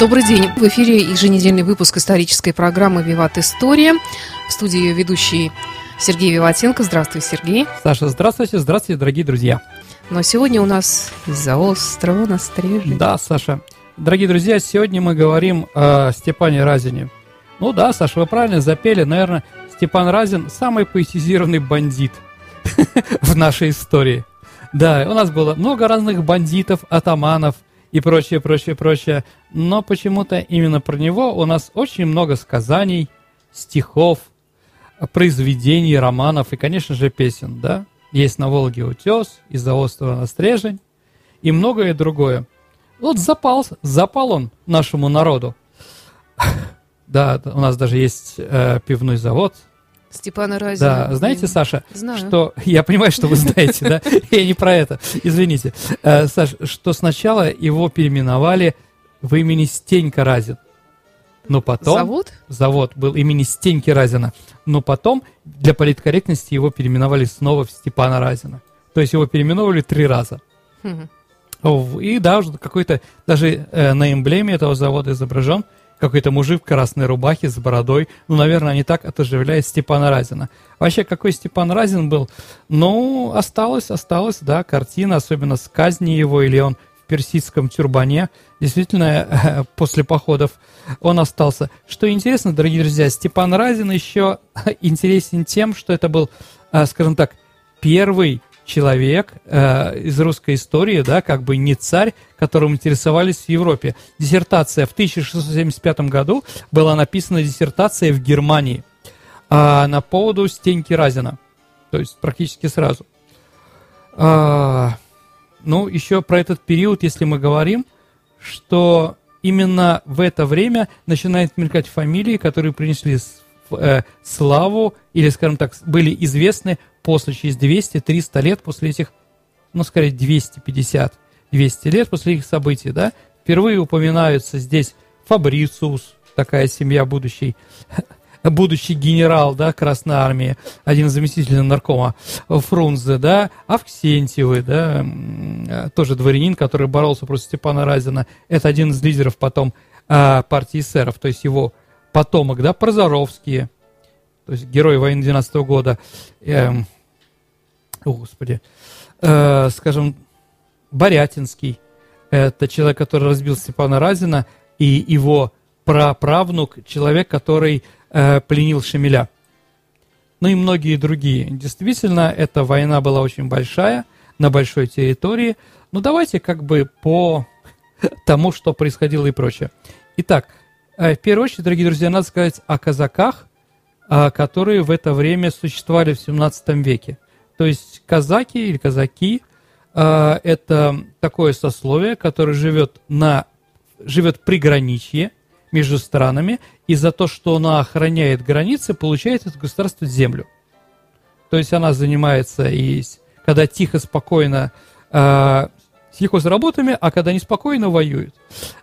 Добрый день. В эфире еженедельный выпуск исторической программы «Виват История». В студии ее ведущий Сергей Виватенко. Здравствуй, Сергей. Саша, здравствуйте. Здравствуйте, дорогие друзья. Но сегодня у нас из-за острова на Стреже. Да, Саша. Дорогие друзья, сегодня мы говорим о Степане Разине. Ну да, Саша, вы правильно запели. Наверное, Степан Разин самый поэтизированный бандит в нашей истории. Да, у нас было много разных бандитов, атаманов – и прочее, прочее, прочее. Но почему-то именно про него у нас очень много сказаний, стихов, произведений, романов и, конечно же, песен, да? Есть на Волге утес, из-за острова на Стрежень и многое другое. Вот запал, запал он нашему народу. Да, у нас даже есть э, пивной завод Степана Разина. Да, знаете, Саша, Знаю. что... Я понимаю, что вы знаете, да? Я не про это, извините. Э, Саш, что сначала его переименовали в имени Стенька Разин. Но потом... Завод? Завод был имени Стеньки Разина. Но потом, для политкорректности, его переименовали снова в Степана Разина. То есть его переименовали три раза. И да, уже какой-то, даже э, на эмблеме этого завода изображен какой-то мужик в красной рубахе с бородой. Ну, наверное, они так отоживляют Степана Разина. Вообще, какой Степан Разин был? Ну, осталось, осталось, да, картина, особенно с казни его, или он в персидском тюрбане. Действительно, после походов он остался. Что интересно, дорогие друзья, Степан Разин еще интересен тем, что это был, а, скажем так, первый человек э, из русской истории, да, как бы не царь, которым интересовались в Европе. Диссертация в 1675 году была написана диссертация в Германии э, на поводу Стеньки Разина. То есть практически сразу. Ну, еще про этот период, если мы говорим, что именно в это время начинают мелькать фамилии, которые принесли э, славу или, скажем так, были известны после, через 200-300 лет после этих, ну, скорее, 250-200 лет после их событий, да, впервые упоминаются здесь Фабрициус, такая семья будущий, будущий генерал, да, Красной Армии, один из заместителей наркома Фрунзе, да, Авксентьевы, да, тоже дворянин, который боролся против Степана Разина, это один из лидеров потом а, партии эсеров, то есть его потомок, да, Прозоровские, то есть герой войны 12 -го года, э, о, господи, э, скажем, Борятинский, это человек, который разбил Степана Разина, и его праправнук, человек, который э, пленил Шемеля. Ну и многие другие. Действительно, эта война была очень большая, на большой территории. Ну давайте как бы по тому, что происходило и прочее. Итак, э, в первую очередь, дорогие друзья, надо сказать о казаках, а, которые в это время существовали в 17 веке. То есть казаки или казаки это такое сословие, которое живет, на, живет при граничье между странами, и за то, что она охраняет границы, получает от государства землю. То есть она занимается и когда тихо, спокойно э, сельхозработами, а когда неспокойно воюет.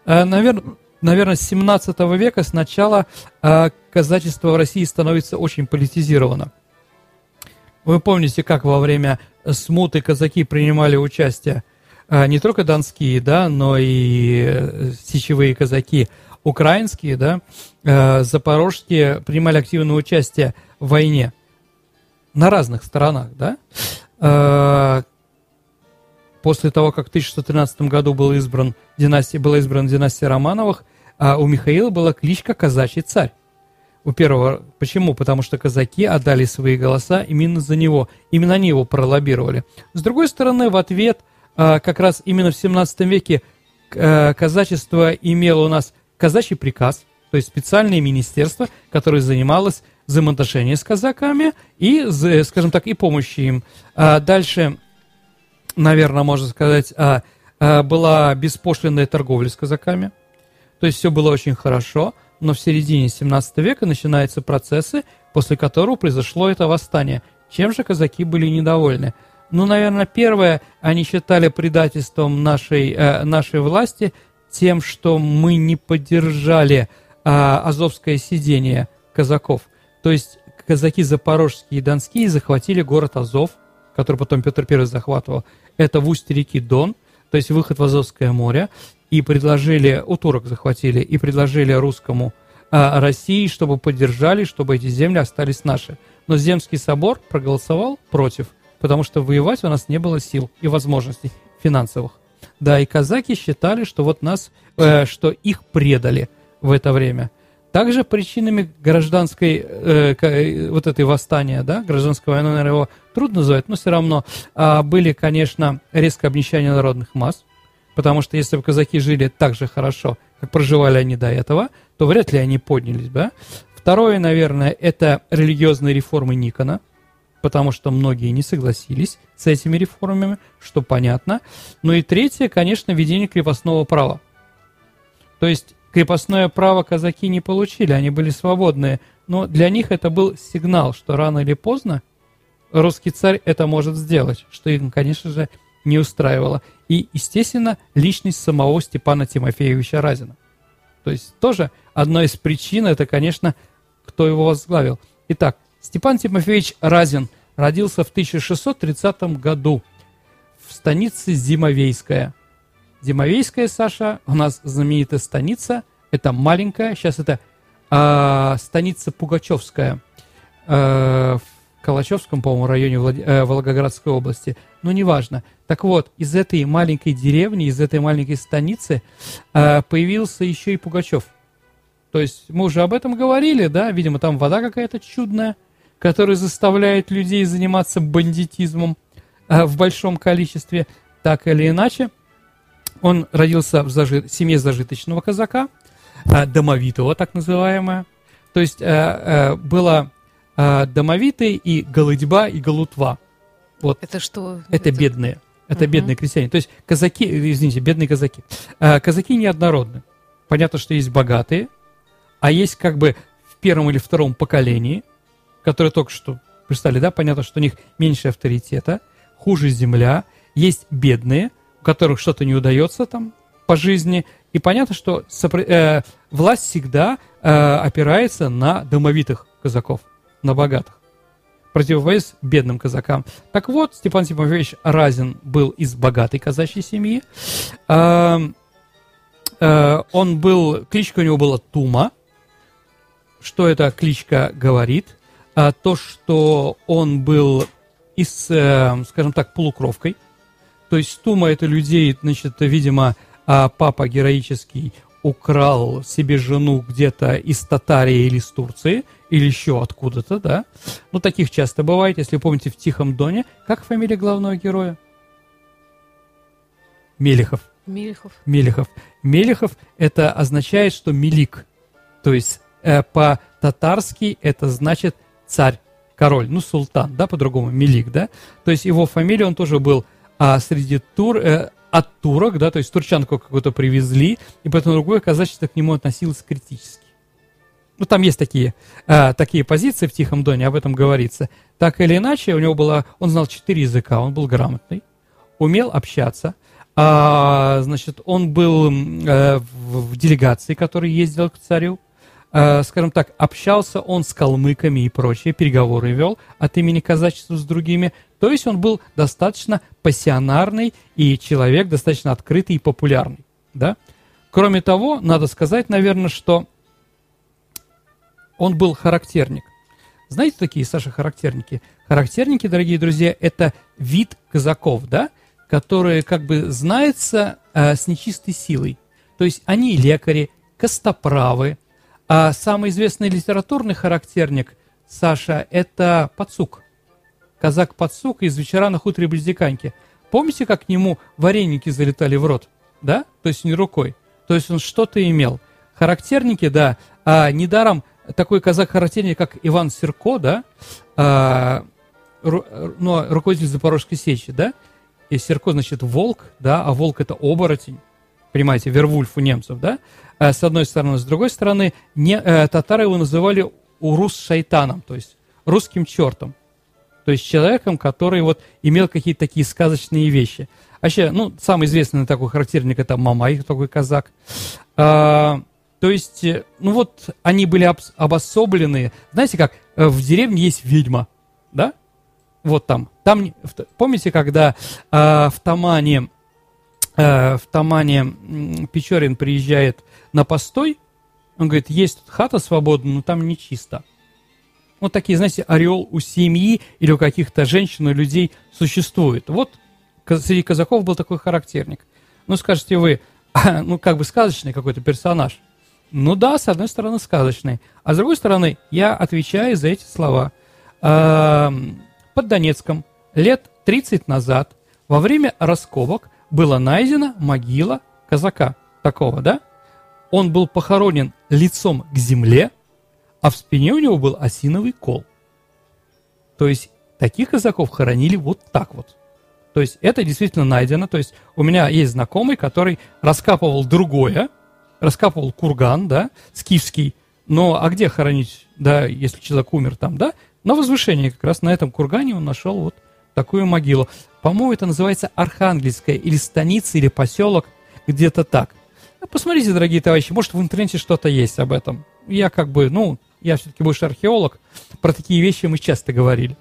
Э, наверное, наверное, с 17 века сначала э, казачество в России становится очень политизировано. Вы помните, как во время смуты казаки принимали участие не только донские, да, но и э, сечевые казаки, украинские, да, э, запорожские принимали активное участие в войне на разных сторонах, да. Э, после того, как в 1613 году был избран династия, была избрана династия Романовых, а у Михаила была кличка «Казачий царь». У первого. Почему? Потому что казаки отдали свои голоса именно за него. Именно они его пролоббировали. С другой стороны, в ответ, а, как раз именно в 17 веке а, казачество имело у нас казачий приказ, то есть специальное министерство, которое занималось взаимоотношения с казаками и, скажем так, и помощью им. А дальше наверное, можно сказать, а, а, была беспошлинная торговля с казаками. То есть все было очень хорошо, но в середине 17 века начинаются процессы, после которого произошло это восстание. Чем же казаки были недовольны? Ну, наверное, первое, они считали предательством нашей, э, нашей власти тем, что мы не поддержали э, азовское сидение казаков. То есть казаки запорожские и донские захватили город Азов, который потом Петр I захватывал, это в устье реки Дон, то есть выход в Азовское море. и предложили, у турок захватили, и предложили русскому а, России, чтобы поддержали, чтобы эти земли остались наши. Но Земский собор проголосовал против, потому что воевать у нас не было сил и возможностей финансовых. Да, и казаки считали, что вот нас, э, что их предали в это время. Также причинами гражданской, э, э, вот этой восстания, да, гражданской войны, наверное, его трудно назвать, но все равно э, были, конечно, резкое обнищание народных масс, потому что если бы казаки жили так же хорошо, как проживали они до этого, то вряд ли они поднялись бы. Второе, наверное, это религиозные реформы Никона, потому что многие не согласились с этими реформами, что понятно. Ну и третье, конечно, введение крепостного права. То есть крепостное право казаки не получили, они были свободные, но для них это был сигнал, что рано или поздно русский царь это может сделать, что им, конечно же, не устраивало. И, естественно, личность самого Степана Тимофеевича Разина. То есть тоже одна из причин, это, конечно, кто его возглавил. Итак, Степан Тимофеевич Разин родился в 1630 году в станице Зимовейская. Зимовейская, Саша, у нас знаменитая станица. Это маленькая, сейчас это э, станица Пугачевская э, в Калачевском, по-моему, районе Влад... э, Волгоградской области. Но неважно. Так вот, из этой маленькой деревни, из этой маленькой станицы э, появился еще и Пугачев. То есть мы уже об этом говорили, да, видимо, там вода какая-то чудная, которая заставляет людей заниматься бандитизмом э, в большом количестве, так или иначе. Он родился в зажи... семье зажиточного казака, э, домовитого, так называемое. То есть э, было домовитый и голодьба, и голутва. Вот. Это что? Это, это... бедные. Это угу. бедные крестьяне. То есть казаки, извините, бедные казаки. Казаки неоднородны. Понятно, что есть богатые, а есть как бы в первом или втором поколении, которые только что представили, да, понятно, что у них меньше авторитета, хуже земля, есть бедные, у которых что-то не удается там по жизни, и понятно, что сопро... э, власть всегда э, опирается на домовитых казаков, на богатых противовес бедным казакам. Так вот, Степан Тимофеевич Разин был из богатой казачьей семьи. Э, э, он был, кличка у него была Тума, что эта кличка говорит? А, то, что он был из, э, скажем так, полукровкой. То есть Тума это людей, значит, видимо, а папа героический украл себе жену где-то из Татарии или из Турции, или еще откуда-то, да. Ну, таких часто бывает, если помните, в Тихом Доне. Как фамилия главного героя? Мелехов. Мелехов. Мелехов. Мелехов это означает, что мелик. То есть э, по-татарски это значит царь, король, ну, султан, да, по-другому, Мелик, да. То есть его фамилия, он тоже был а, среди тур, э, от турок, да, то есть турчанку какую-то привезли, и поэтому другое казачество к нему относилось критически. Ну, там есть такие, э, такие позиции в Тихом Доне, об этом говорится. Так или иначе, у него было, он знал четыре языка, он был грамотный, умел общаться, а, значит, он был э, в, в делегации, который ездил к царю, скажем так, общался он с калмыками и прочее, переговоры вел от имени казачества с другими. То есть он был достаточно пассионарный и человек достаточно открытый и популярный. Да? Кроме того, надо сказать, наверное, что он был характерник. Знаете такие, Саша, характерники? Характерники, дорогие друзья, это вид казаков, да, которые как бы знаются э, с нечистой силой. То есть они лекари, костоправы, а самый известный литературный характерник, Саша, это Пацук. Казак Пацук из «Вечера на хуторе Близдиканьки». Помните, как к нему вареники залетали в рот? Да? То есть не рукой. То есть он что-то имел. Характерники, да, а недаром такой казак-характерник, как Иван Серко, да, а, ру, ну, руководитель Запорожской сечи, да, и Серко, значит, волк, да, а волк это оборотень, понимаете, Вервульф у немцев, да, с одной стороны. С другой стороны, не, э, татары его называли урус шайтаном, то есть русским чертом. То есть человеком, который вот имел какие-то такие сказочные вещи. Вообще, ну, самый известный такой характерник это Мамай, такой казак. А, то есть, э, ну вот, они были об, обособлены. Знаете как, в деревне есть ведьма, да? Вот там. Там, помните, когда а, в Тамане э, в Тамане Печорин приезжает на постой, он говорит, есть тут хата свободная, но там не чисто. Вот такие, знаете, орел у семьи или у каких-то женщин и людей существует. Вот среди казаков был такой характерник. Ну, скажете вы, ну, как бы сказочный какой-то персонаж. Ну да, с одной стороны, сказочный. А с другой стороны, я отвечаю за эти слова. Под Донецком лет 30 назад во время раскопок была найдена могила казака такого, да? Он был похоронен лицом к земле, а в спине у него был осиновый кол. То есть таких казаков хоронили вот так вот. То есть это действительно найдено. То есть у меня есть знакомый, который раскапывал другое, раскапывал курган, да, скифский. Но а где хоронить, да, если человек умер там, да? На возвышении как раз на этом кургане он нашел вот такую могилу. По-моему, это называется Архангельская или станица, или поселок, где-то так. Посмотрите, дорогие товарищи, может в интернете что-то есть об этом. Я как бы, ну, я все-таки бывший археолог, про такие вещи мы часто говорили.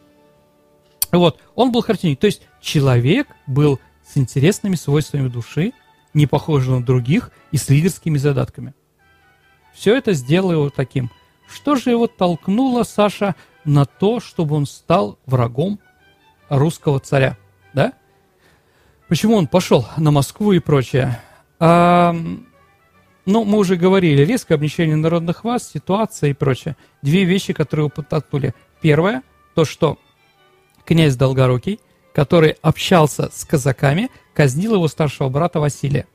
Вот, он был характерник, то есть человек был с интересными свойствами души, не похожий на других и с лидерскими задатками. Все это сделало его таким. Что же его толкнуло, Саша, на то, чтобы он стал врагом русского царя? Да? Почему он пошел на Москву и прочее? А, ну, мы уже говорили, резкое обнищание народных вас, ситуация и прочее. Две вещи, которые подтолкнули. Первое, то, что князь Долгорукий, который общался с казаками, казнил его старшего брата Василия.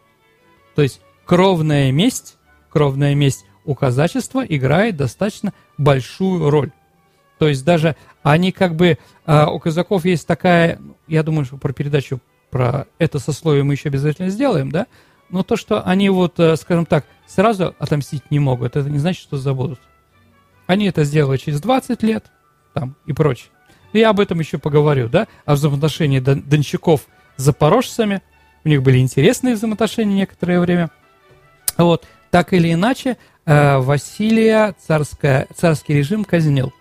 То есть кровная месть, кровная месть у казачества играет достаточно большую роль. То есть даже они как бы, а, у казаков есть такая, я думаю, что про передачу про это сословие мы еще обязательно сделаем, да, но то, что они вот, э, скажем так, сразу отомстить не могут, это не значит, что забудут. Они это сделают через 20 лет там, и прочее. Я об этом еще поговорю, да, о взаимоотношении дон дончаков с запорожцами. У них были интересные взаимоотношения некоторое время. Вот, так или иначе, э, Василия царская, царский режим казнил.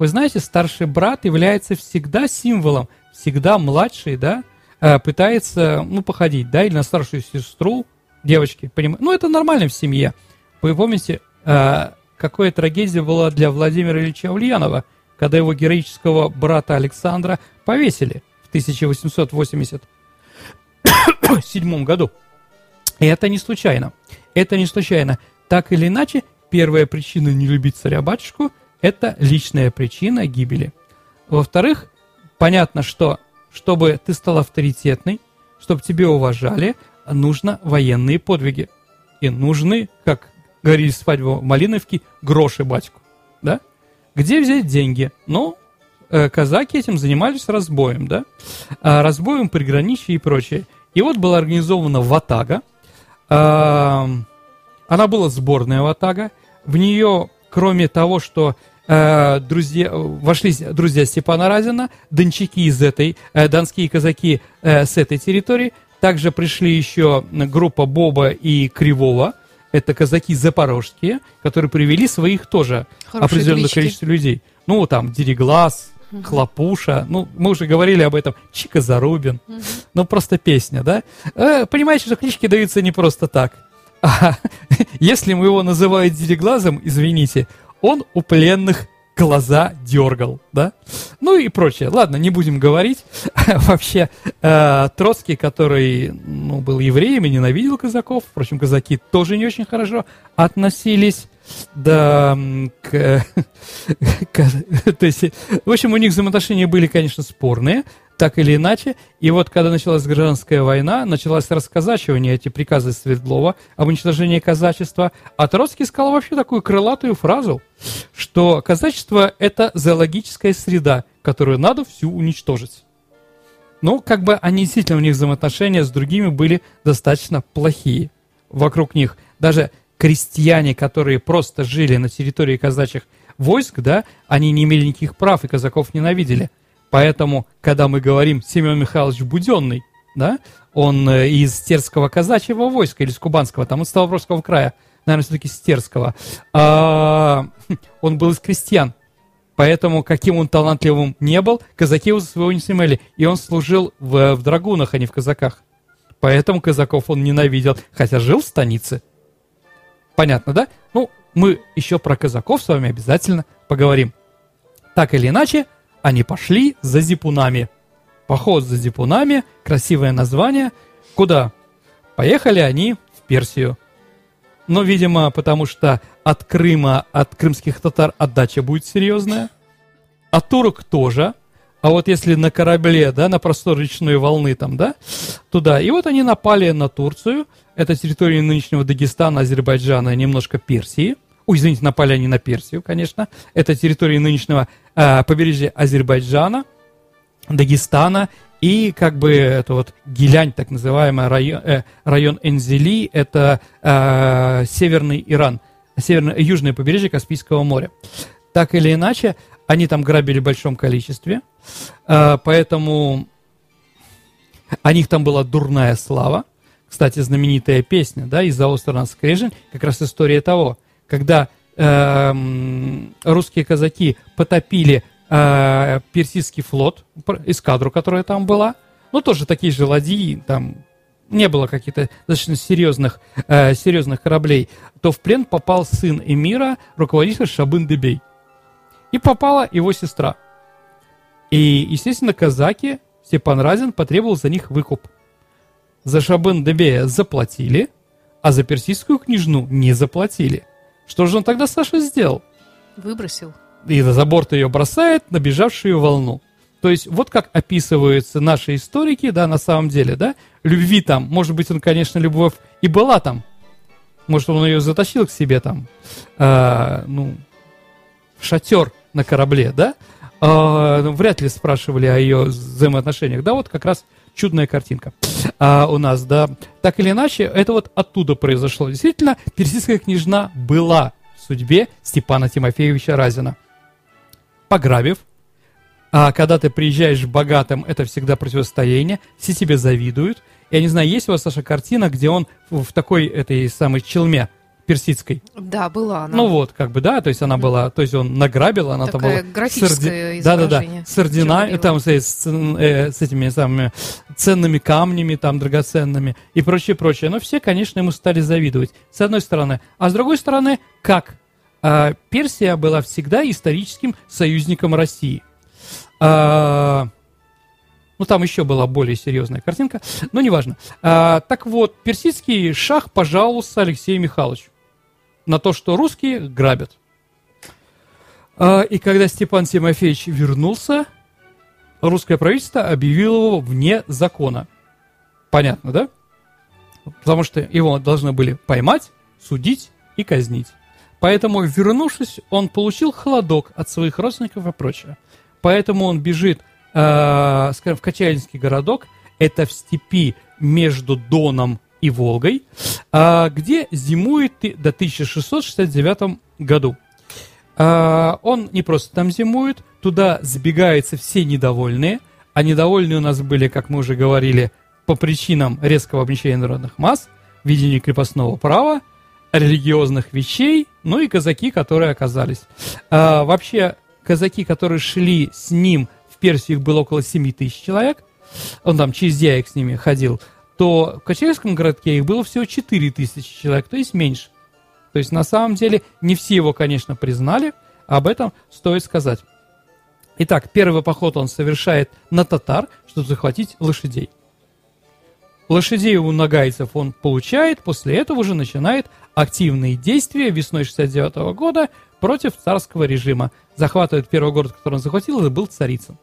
Вы знаете, старший брат является всегда символом, всегда младший, да, Э, пытается, ну, походить, да, или на старшую сестру девочки, поним... ну, это нормально в семье. Вы помните, э, какая трагедия была для Владимира Ильича Ульянова, когда его героического брата Александра повесили в 1887 году. И это не случайно. Это не случайно. Так или иначе, первая причина не любить царя-батюшку – это личная причина гибели. Во-вторых, понятно, что чтобы ты стал авторитетный, чтобы тебе уважали, нужно военные подвиги. И нужны, как говорили свадьбу в Малиновке, гроши батьку. Да? Где взять деньги? Ну, э, казаки этим занимались разбоем, да? А, разбоем приграничья и прочее. И вот была организована ватага. Она была сборная ватага. В нее, кроме того, что Э, друзья, вошли друзья Степана Разина, дончаки из этой, э, донские казаки э, с этой территории. Также пришли еще группа Боба и Кривого. Это казаки запорожские, которые привели своих тоже Хорошие определенное клички. количество людей. Ну, там, Дереглаз, угу. Хлопуша, ну, мы уже говорили об этом, Чика Зарубин. Угу. Ну, просто песня, да? Э, понимаете, что клички даются не просто так. А если мы его называют Дереглазом, извините, он у пленных глаза дергал, да? Ну и прочее. Ладно, не будем говорить. Вообще, э, Троцкий, который ну, был евреем и ненавидел казаков, впрочем, казаки тоже не очень хорошо относились да, к, к, то есть, в общем, у них взаимоотношения были, конечно, спорные, так или иначе. И вот когда началась гражданская война, началось расказачивание эти приказы Свердлова об уничтожении казачества, а Троцкий сказал вообще такую крылатую фразу, что казачество – это зоологическая среда, которую надо всю уничтожить. Ну, как бы они действительно, у них взаимоотношения с другими были достаточно плохие вокруг них. Даже крестьяне, которые просто жили на территории казачьих войск, да, они не имели никаких прав и казаков ненавидели. Поэтому, когда мы говорим Семен Михайлович Буденный, да, он э, из Стерского казачьего войска или из Кубанского, там с Ставропольского края, наверное, все-таки Стерского, а, он был из крестьян. Поэтому, каким он талантливым не был, казаки его за своего не снимали. И он служил в, в драгунах, а не в казаках. Поэтому казаков он ненавидел, хотя жил в станице. Понятно, да? Ну, мы еще про казаков с вами обязательно поговорим. Так или иначе, они пошли за зипунами. Поход за зипунами, красивое название. Куда? Поехали они в Персию. Но, видимо, потому что от Крыма, от крымских татар отдача будет серьезная. От турок тоже. А вот если на корабле, да, на простор речной волны там, да, туда. И вот они напали на Турцию. Это территория нынешнего Дагестана, Азербайджана, немножко Персии. Ой, извините, напали они на Персию, конечно. Это территория нынешнего э, побережья Азербайджана, Дагестана и как бы это вот Гилянь, так называемый район, э, район Энзели, это э, северный Иран, северное, южное побережье Каспийского моря. Так или иначе, они там грабили в большом количестве, э, поэтому о них там была дурная слава. Кстати, знаменитая песня, да, из-за острова Скрежень, как раз история того, когда э, русские казаки потопили э, персидский флот, эскадру, которая там была, ну, тоже такие же ладьи, там не было каких-то достаточно серьезных, э, серьезных кораблей, то в плен попал сын эмира, руководитель Шабын-Дебей. И попала его сестра. И, естественно, казаки, Степан Разин потребовал за них выкуп. За Шабын-Дебея заплатили, а за персидскую княжну не заплатили. Что же он тогда Саша сделал? Выбросил и за борт ее бросает набежавшую волну. То есть вот как описываются наши историки, да, на самом деле, да, любви там, может быть, он, конечно, любовь и была там, может, он ее затащил к себе там, э, ну, в шатер на корабле, да, э, вряд ли спрашивали о ее взаимоотношениях, да, вот как раз чудная картинка а, у нас, да. Так или иначе, это вот оттуда произошло. Действительно, персидская княжна была в судьбе Степана Тимофеевича Разина пограбив. А когда ты приезжаешь богатым, это всегда противостояние, все тебе завидуют. Я не знаю, есть у вас, Саша, картина, где он в такой этой самой челме персидской? Да, была она. Ну вот, как бы, да, то есть она была, то есть он награбил, она там была... графическое Да, да, да, с ордена, там с, с, э, с этими самыми ценными камнями, там, драгоценными и прочее, прочее. Но все, конечно, ему стали завидовать, с одной стороны. А с другой стороны, как а, Персия была всегда историческим союзником России. А, ну, там еще была более серьезная картинка, но неважно. А, так вот, персидский шах пожаловался Алексею Михайловичу на то, что русские грабят. А, и когда Степан Тимофеевич вернулся, русское правительство объявило его вне закона. Понятно, да? Потому что его должны были поймать, судить и казнить. Поэтому, вернувшись, он получил холодок от своих родственников и прочее. Поэтому он бежит, э, скажем, в Качалинский городок, это в степи между Доном и Волгой, э, где зимует до 1669 году. Э, он не просто там зимует, туда сбегаются все недовольные, а недовольные у нас были, как мы уже говорили, по причинам резкого обнищания народных масс, введения крепостного права, религиозных вещей, ну и казаки, которые оказались. А, вообще, казаки, которые шли с ним в Персию, их было около 7 тысяч человек, он там через Дяек с ними ходил, то в Качевском городке их было всего 4 тысячи человек, то есть меньше. То есть на самом деле не все его, конечно, признали, об этом стоит сказать. Итак, первый поход он совершает на татар, чтобы захватить лошадей. Лошадей у нагайцев он получает, после этого уже начинает активные действия весной 69 -го года против царского режима. Захватывает первый город, который он захватил, это был Царицын.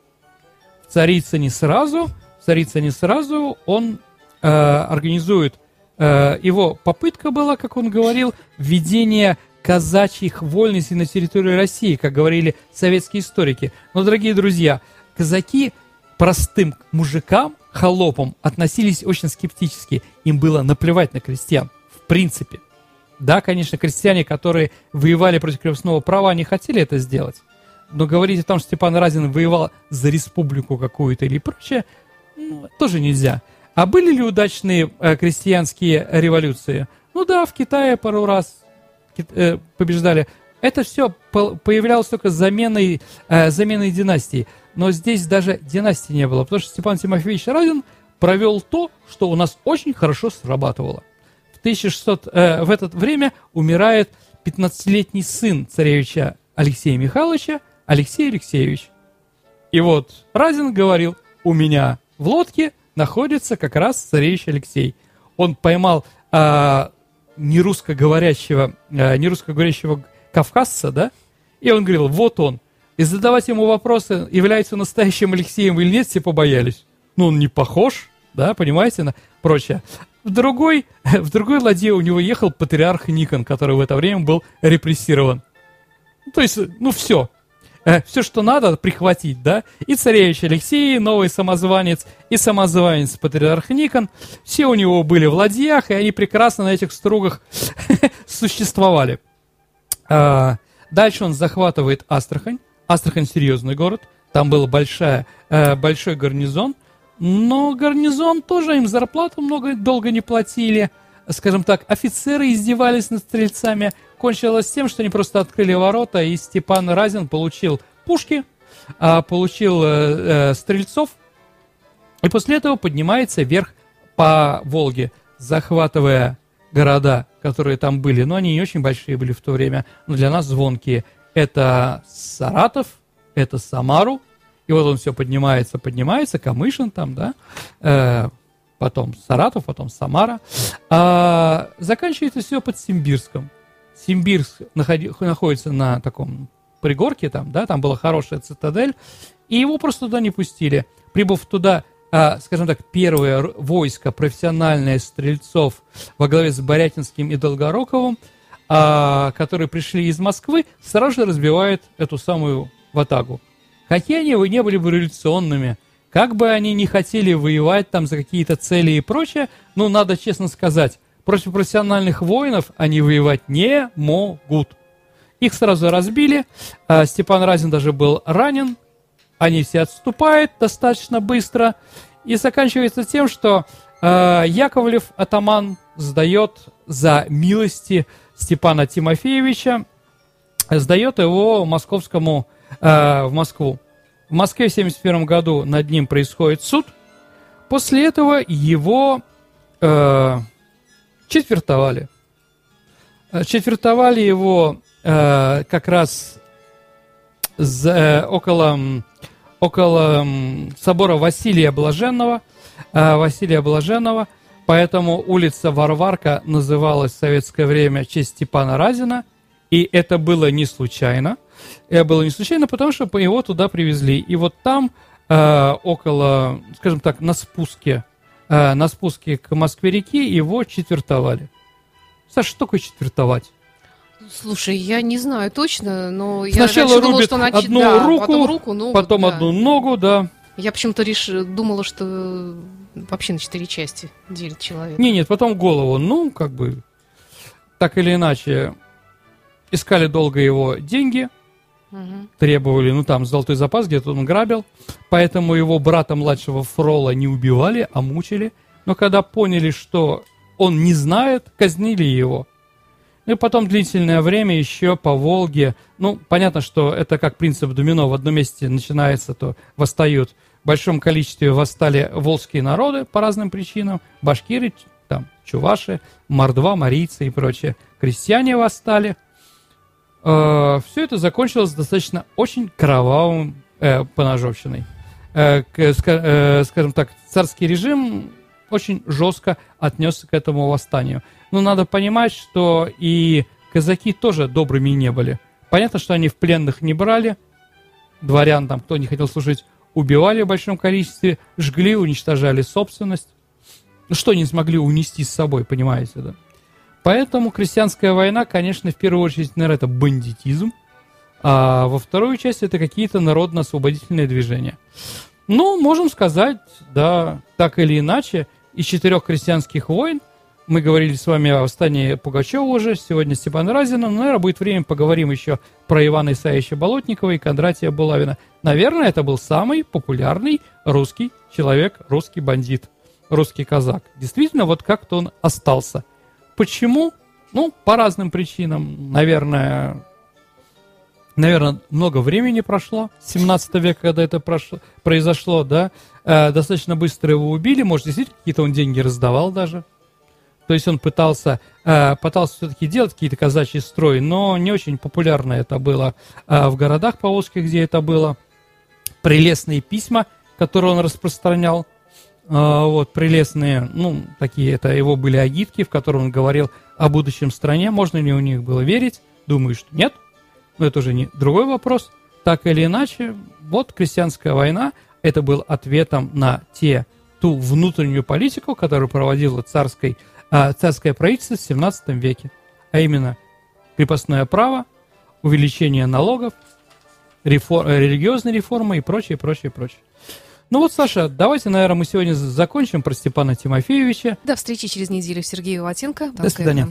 В Царицыне сразу, в Царицыне сразу он э, организует, э, его попытка была, как он говорил, введение казачьих вольностей на территории России, как говорили советские историки. Но, дорогие друзья, казаки простым мужикам холопам относились очень скептически. Им было наплевать на крестьян, в принципе. Да, конечно, крестьяне, которые воевали против крепостного права, они хотели это сделать. Но говорить о том, что Степан Разин воевал за республику какую-то или прочее, ну, тоже нельзя. А были ли удачные э, крестьянские революции? Ну да, в Китае пару раз э, побеждали. Это все появлялось только заменой, э, заменой династии но здесь даже династии не было, потому что Степан Тимофеевич Разин провел то, что у нас очень хорошо срабатывало. В 1600, э, в это время умирает 15-летний сын царевича Алексея Михайловича, Алексей Алексеевич. И вот Разин говорил, у меня в лодке находится как раз царевич Алексей. Он поймал э, нерусскоговорящего, э, нерусскоговорящего кавказца, да, и он говорил, вот он. И задавать ему вопросы, является настоящим Алексеем или нет, все побоялись. Ну, он не похож, да, понимаете, на прочее. В другой, в другой ладье у него ехал патриарх Никон, который в это время был репрессирован. То есть, ну, все. Э, все, что надо, прихватить, да. И царевич Алексей, новый самозванец, и самозванец патриарх Никон. Все у него были в ладьях, и они прекрасно на этих стругах существовали. А, дальше он захватывает Астрахань. Астрахань серьезный город. Там был большая, э, большой гарнизон. Но гарнизон тоже им зарплату много долго не платили. Скажем так, офицеры издевались над стрельцами. Кончилось тем, что они просто открыли ворота, и Степан Разин получил пушки, а, получил э, э, стрельцов, и после этого поднимается вверх по Волге, захватывая города, которые там были. Но они не очень большие были в то время, но для нас звонкие. Это Саратов, это Самару, и вот он все поднимается, поднимается, Камышин там, да, э, потом Саратов, потом Самара. А, заканчивается все под Симбирском. Симбирск находи, находится на таком пригорке там, да, там была хорошая цитадель, и его просто туда не пустили. Прибыв туда, а, скажем так, первое войско профессиональное стрельцов во главе с Борятинским и Долгороковым, а, которые пришли из Москвы, сразу же разбивает эту самую ватагу. Какие они не были бы революционными, как бы они не хотели воевать там за какие-то цели и прочее, ну, надо честно сказать, против профессиональных воинов они воевать не могут. Их сразу разбили, а, Степан Разин даже был ранен, они все отступают достаточно быстро, и заканчивается тем, что а, Яковлев, атаман, сдает за милости Степана Тимофеевича, сдает его московскому э, в Москву. В Москве в 1971 году над ним происходит суд. После этого его э, четвертовали. Э, четвертовали его э, как раз за, э, около, около собора Василия Блаженного. Э, Василия Блаженного. Поэтому улица Варварка называлась в советское время в честь Степана Разина. И это было не случайно. Это было не случайно, потому что его туда привезли. И вот там, э, около, скажем так, на спуске, э, на спуске к Москве-реки его четвертовали. Саша, что такое четвертовать? Слушай, я не знаю точно, но Сначала я думала, что нач... одну да, руку, потом, руку, ногу, потом да. одну ногу, да. Я почему-то реш... думала, что вообще на четыре части делит человек. Не, нет, потом голову. Ну, как бы, так или иначе, искали долго его деньги, угу. требовали, ну там золотой запас, где-то он грабил, поэтому его брата младшего Фрола не убивали, а мучили. Но когда поняли, что он не знает, казнили его. Ну и потом длительное время еще по Волге, ну, понятно, что это как принцип домино, в одном месте начинается, то восстают. В большом количестве восстали волжские народы по разным причинам, башкиры, там, чуваши, мордва, марийцы и прочее. Крестьяне восстали – э, все это закончилось достаточно очень кровавым э, поножовщиной. Э, к, э, скажем так, царский режим очень жестко отнесся к этому восстанию. Но надо понимать, что и казаки тоже добрыми не были. Понятно, что они в пленных не брали, дворян там, кто не хотел служить, убивали в большом количестве, жгли, уничтожали собственность. Что не смогли унести с собой, понимаете, да? Поэтому крестьянская война, конечно, в первую очередь, наверное, это бандитизм, а во вторую часть это какие-то народно-освободительные движения. Ну, можем сказать, да, так или иначе, из четырех крестьянских войн, мы говорили с вами о восстании Пугачева уже, сегодня Степан Разина, но, наверное, будет время, поговорим еще про Ивана Исаевича Болотникова и Кондратия Булавина. Наверное, это был самый популярный русский человек, русский бандит, русский казак. Действительно, вот как-то он остался – Почему? Ну, по разным причинам. Наверное, наверное, много времени прошло, 17 века, когда это прошло, произошло, да, э, достаточно быстро его убили, может, действительно, какие-то он деньги раздавал даже. То есть он пытался, э, пытался все-таки делать какие-то казачьи строи, но не очень популярно это было э, в городах поволжских, где это было. Прелестные письма, которые он распространял, вот, прелестные, ну, такие, это его были агитки, в которых он говорил о будущем стране, можно ли у них было верить, думаю, что нет, но это уже не другой вопрос. Так или иначе, вот крестьянская война, это был ответом на те, ту внутреннюю политику, которую проводила царской, э, царское правительство в 17 веке, а именно крепостное право, увеличение налогов, рефор, религиозные реформы и прочее, прочее, прочее. Ну вот, Саша, давайте, наверное, мы сегодня закончим про Степана Тимофеевича. До встречи через неделю. Сергей Ватенко. До свидания.